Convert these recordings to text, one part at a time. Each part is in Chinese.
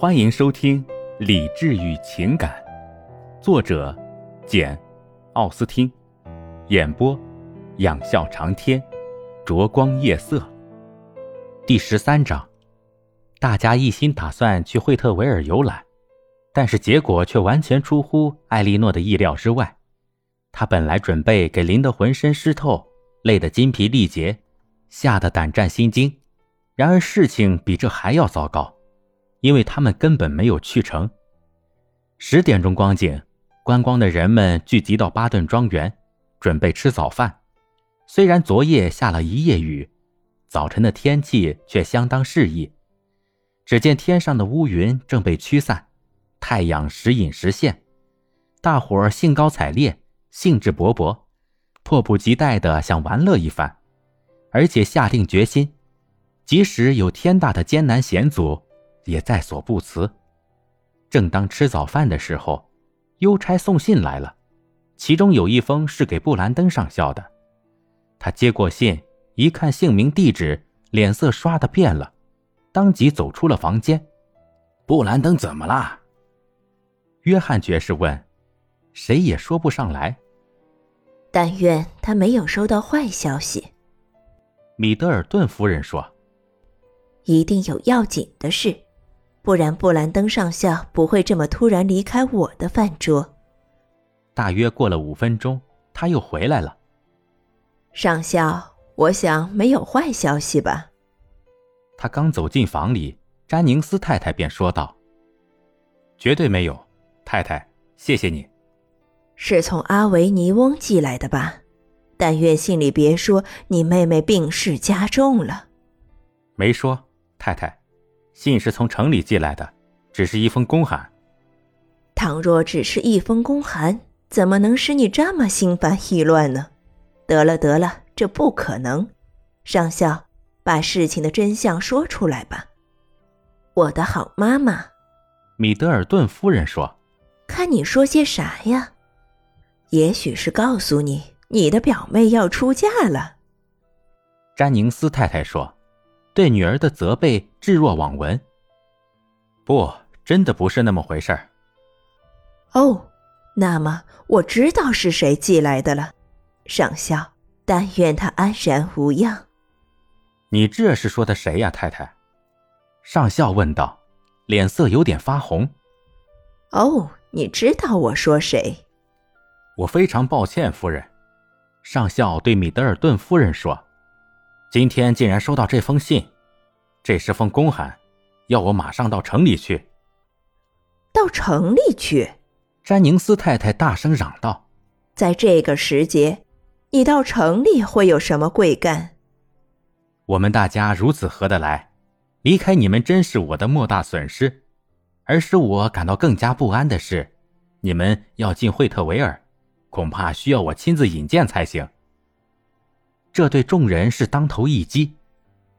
欢迎收听《理智与情感》，作者简·奥斯汀，演播仰笑长天，灼光夜色。第十三章，大家一心打算去惠特维尔游览，但是结果却完全出乎艾莉诺的意料之外。她本来准备给淋得浑身湿透、累得筋疲力竭、吓得胆战心惊，然而事情比这还要糟糕。因为他们根本没有去成。十点钟光景，观光的人们聚集到巴顿庄园，准备吃早饭。虽然昨夜下了一夜雨，早晨的天气却相当适宜。只见天上的乌云正被驱散，太阳时隐时现，大伙儿兴高采烈，兴致勃勃，迫不及待地想玩乐一番，而且下定决心，即使有天大的艰难险阻。也在所不辞。正当吃早饭的时候，邮差送信来了，其中有一封是给布兰登上校的。他接过信，一看姓名地址，脸色刷的变了，当即走出了房间。布兰登怎么啦？约翰爵士问。谁也说不上来。但愿他没有收到坏消息。米德尔顿夫人说：“一定有要紧的事。”不然，布兰登上校不会这么突然离开我的饭桌。大约过了五分钟，他又回来了。上校，我想没有坏消息吧？他刚走进房里，詹宁斯太太便说道：“绝对没有，太太，谢谢你。是从阿维尼翁寄来的吧？但愿信里别说你妹妹病势加重了。”没说，太太。信是从城里寄来的，只是一封公函。倘若只是一封公函，怎么能使你这么心烦意乱呢？得了得了，这不可能。上校，把事情的真相说出来吧。我的好妈妈，米德尔顿夫人说：“看你说些啥呀？也许是告诉你，你的表妹要出嫁了。”詹宁斯太太说。对女儿的责备置若罔闻。不，真的不是那么回事儿。哦，那么我知道是谁寄来的了，上校。但愿他安然无恙。你这是说的谁呀，太太？上校问道，脸色有点发红。哦，你知道我说谁？我非常抱歉，夫人。上校对米德尔顿夫人说。今天竟然收到这封信，这是封公函，要我马上到城里去。到城里去？詹宁斯太太大声嚷道：“在这个时节，你到城里会有什么贵干？我们大家如此合得来，离开你们真是我的莫大损失。而使我感到更加不安的是，你们要进惠特维尔，恐怕需要我亲自引荐才行。”这对众人是当头一击。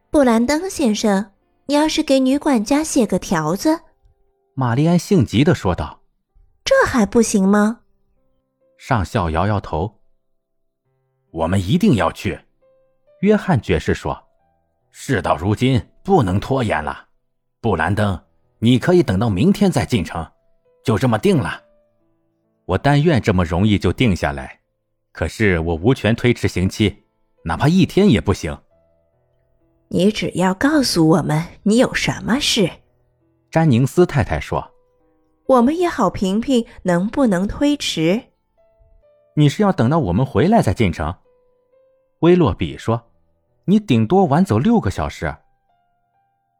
布兰登先生，你要是给女管家写个条子，玛丽安性急的说道：“这还不行吗？”上校摇摇头：“我们一定要去。”约翰爵士说：“事到如今，不能拖延了。布兰登，你可以等到明天再进城，就这么定了。我但愿这么容易就定下来，可是我无权推迟刑期。”哪怕一天也不行。你只要告诉我们你有什么事，詹宁斯太太说，我们也好评评能不能推迟。你是要等到我们回来再进城？威洛比说，你顶多晚走六个小时。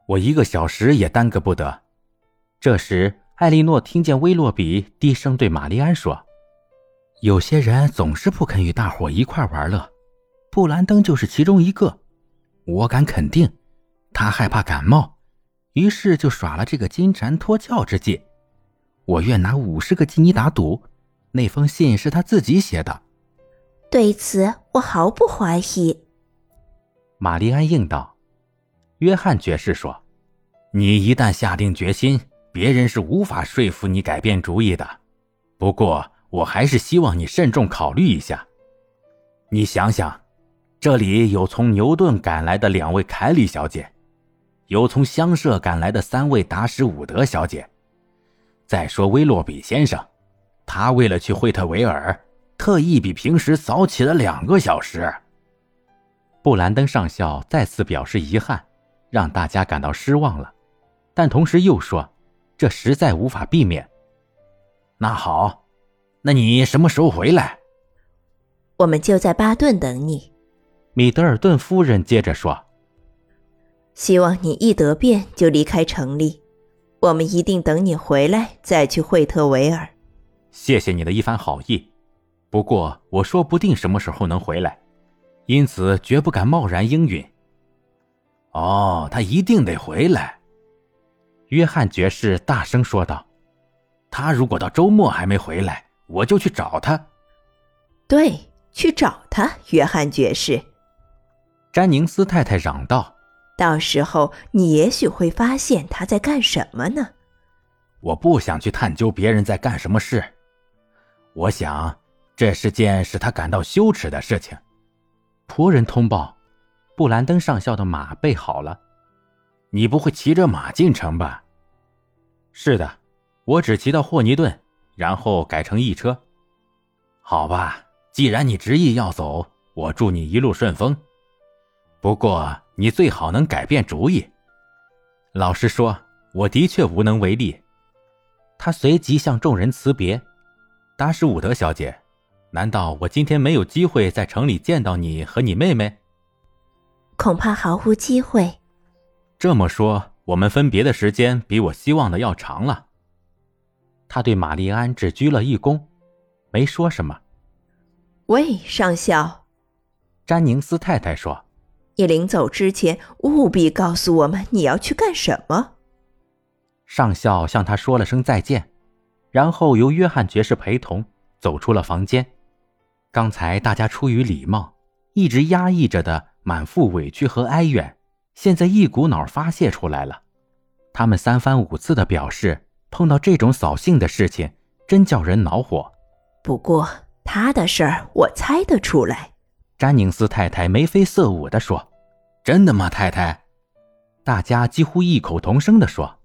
我一个小时也耽搁不得。这时，艾莉诺听见威洛比低声对玛丽安说：“有些人总是不肯与大伙一块玩乐。”布兰登就是其中一个，我敢肯定，他害怕感冒，于是就耍了这个金蝉脱壳之计。我愿拿五十个基尼打赌，那封信是他自己写的。对此，我毫不怀疑。玛丽安应道。约翰爵士说：“你一旦下定决心，别人是无法说服你改变主意的。不过，我还是希望你慎重考虑一下。你想想。”这里有从牛顿赶来的两位凯里小姐，有从乡社赶来的三位达什伍德小姐。再说威洛比先生，他为了去惠特维尔，特意比平时早起了两个小时。布兰登上校再次表示遗憾，让大家感到失望了，但同时又说，这实在无法避免。那好，那你什么时候回来？我们就在巴顿等你。米德尔顿夫人接着说：“希望你一得便就离开城里，我们一定等你回来再去惠特维尔。”谢谢你的一番好意，不过我说不定什么时候能回来，因此绝不敢贸然应允。哦，他一定得回来，约翰爵士大声说道：“他如果到周末还没回来，我就去找他。”对，去找他，约翰爵士。詹宁斯太太嚷道：“到时候你也许会发现他在干什么呢？”我不想去探究别人在干什么事。我想，这是件使他感到羞耻的事情。仆人通报，布兰登上校的马备好了。你不会骑着马进城吧？是的，我只骑到霍尼顿，然后改成一车。好吧，既然你执意要走，我祝你一路顺风。不过，你最好能改变主意。老实说，我的确无能为力。他随即向众人辞别。达什伍德小姐，难道我今天没有机会在城里见到你和你妹妹？恐怕毫无机会。这么说，我们分别的时间比我希望的要长了。他对玛丽安只鞠了一躬，没说什么。喂，上校，詹宁斯太太说。你临走之前务必告诉我们你要去干什么。上校向他说了声再见，然后由约翰爵士陪同走出了房间。刚才大家出于礼貌，一直压抑着的满腹委屈和哀怨，现在一股脑发泄出来了。他们三番五次的表示，碰到这种扫兴的事情，真叫人恼火。不过他的事儿我猜得出来。詹宁斯太太眉飞色舞地说。真的吗，太太？大家几乎异口同声地说：“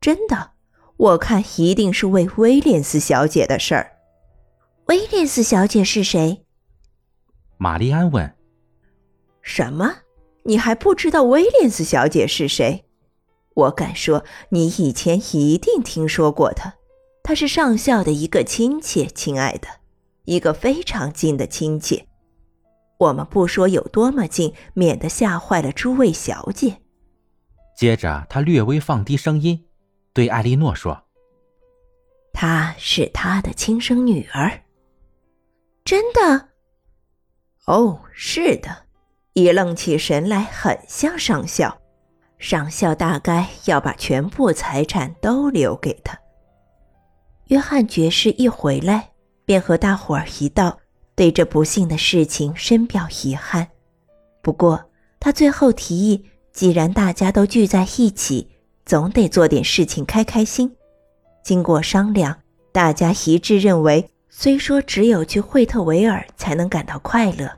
真的，我看一定是为威廉斯小姐的事儿。”威廉斯小姐是谁？玛丽安问。“什么？你还不知道威廉斯小姐是谁？我敢说，你以前一定听说过她。她是上校的一个亲戚，亲爱的，一个非常近的亲戚。”我们不说有多么近，免得吓坏了诸位小姐。接着，他略微放低声音，对艾莉诺说：“她是他的亲生女儿。”真的？哦，是的。一愣起神来，很像上校。上校大概要把全部财产都留给他。约翰爵士一回来，便和大伙儿一道。对这不幸的事情深表遗憾，不过他最后提议，既然大家都聚在一起，总得做点事情开开心。经过商量，大家一致认为，虽说只有去惠特维尔才能感到快乐，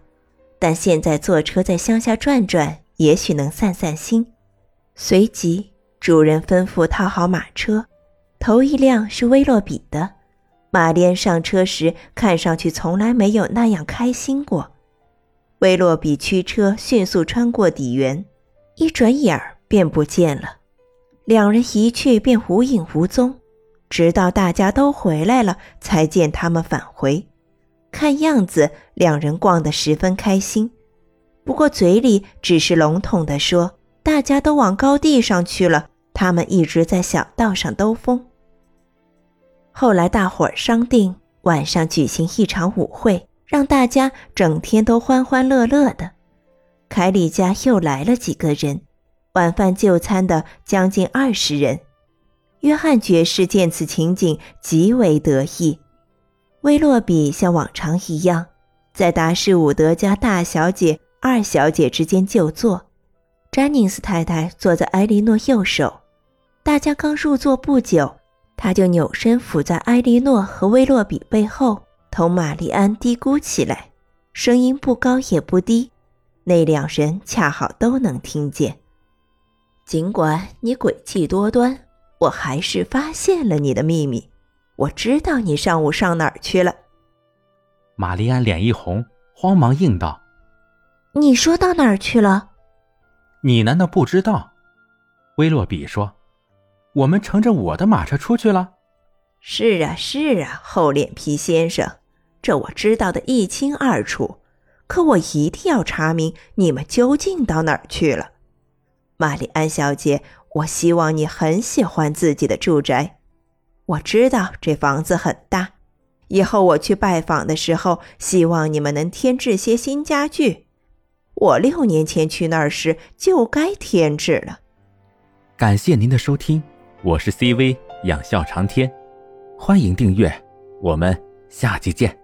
但现在坐车在乡下转转，也许能散散心。随即，主人吩咐套好马车，头一辆是威洛比的。马莲上车时，看上去从来没有那样开心过。威洛比驱车迅速穿过底园，一转眼儿便不见了。两人一去便无影无踪，直到大家都回来了，才见他们返回。看样子，两人逛得十分开心，不过嘴里只是笼统地说：“大家都往高地上去了，他们一直在小道上兜风。”后来，大伙儿商定晚上举行一场舞会，让大家整天都欢欢乐乐的。凯里家又来了几个人，晚饭就餐的将近二十人。约翰爵士见此情景极为得意。威洛比像往常一样，在达什伍德家大小姐、二小姐之间就坐。詹宁斯太太坐在埃莉诺右手。大家刚入座不久。他就扭身伏在埃莉诺和威洛比背后，同玛丽安嘀咕起来，声音不高也不低，那两人恰好都能听见。尽管你诡计多端，我还是发现了你的秘密。我知道你上午上哪儿去了。玛丽安脸一红，慌忙应道：“你说到哪儿去了？你难道不知道？”威洛比说：“我们乘着我的马车出去了。”“是啊，是啊，厚脸皮先生，这我知道的一清二楚。可我一定要查明你们究竟到哪儿去了。”玛丽安小姐，我希望你很喜欢自己的住宅。我知道这房子很大，以后我去拜访的时候，希望你们能添置些新家具。我六年前去那儿时就该添置了。感谢您的收听，我是 CV 仰笑长天，欢迎订阅，我们下期见。